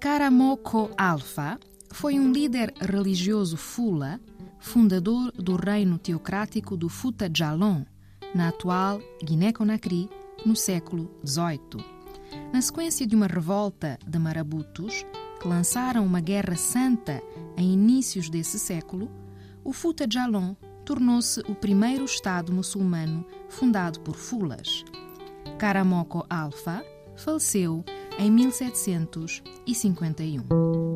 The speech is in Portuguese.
Karamoko Alpha foi um líder religioso Fula, fundador do reino teocrático do Futa Jalon, na atual Guiné-Conakry, no século XVIII. Na sequência de uma revolta de marabutos que lançaram uma guerra santa em inícios desse século, o Futa Jalon tornou-se o primeiro Estado muçulmano fundado por Fulas. Karamoko Alpha faleceu em 1751.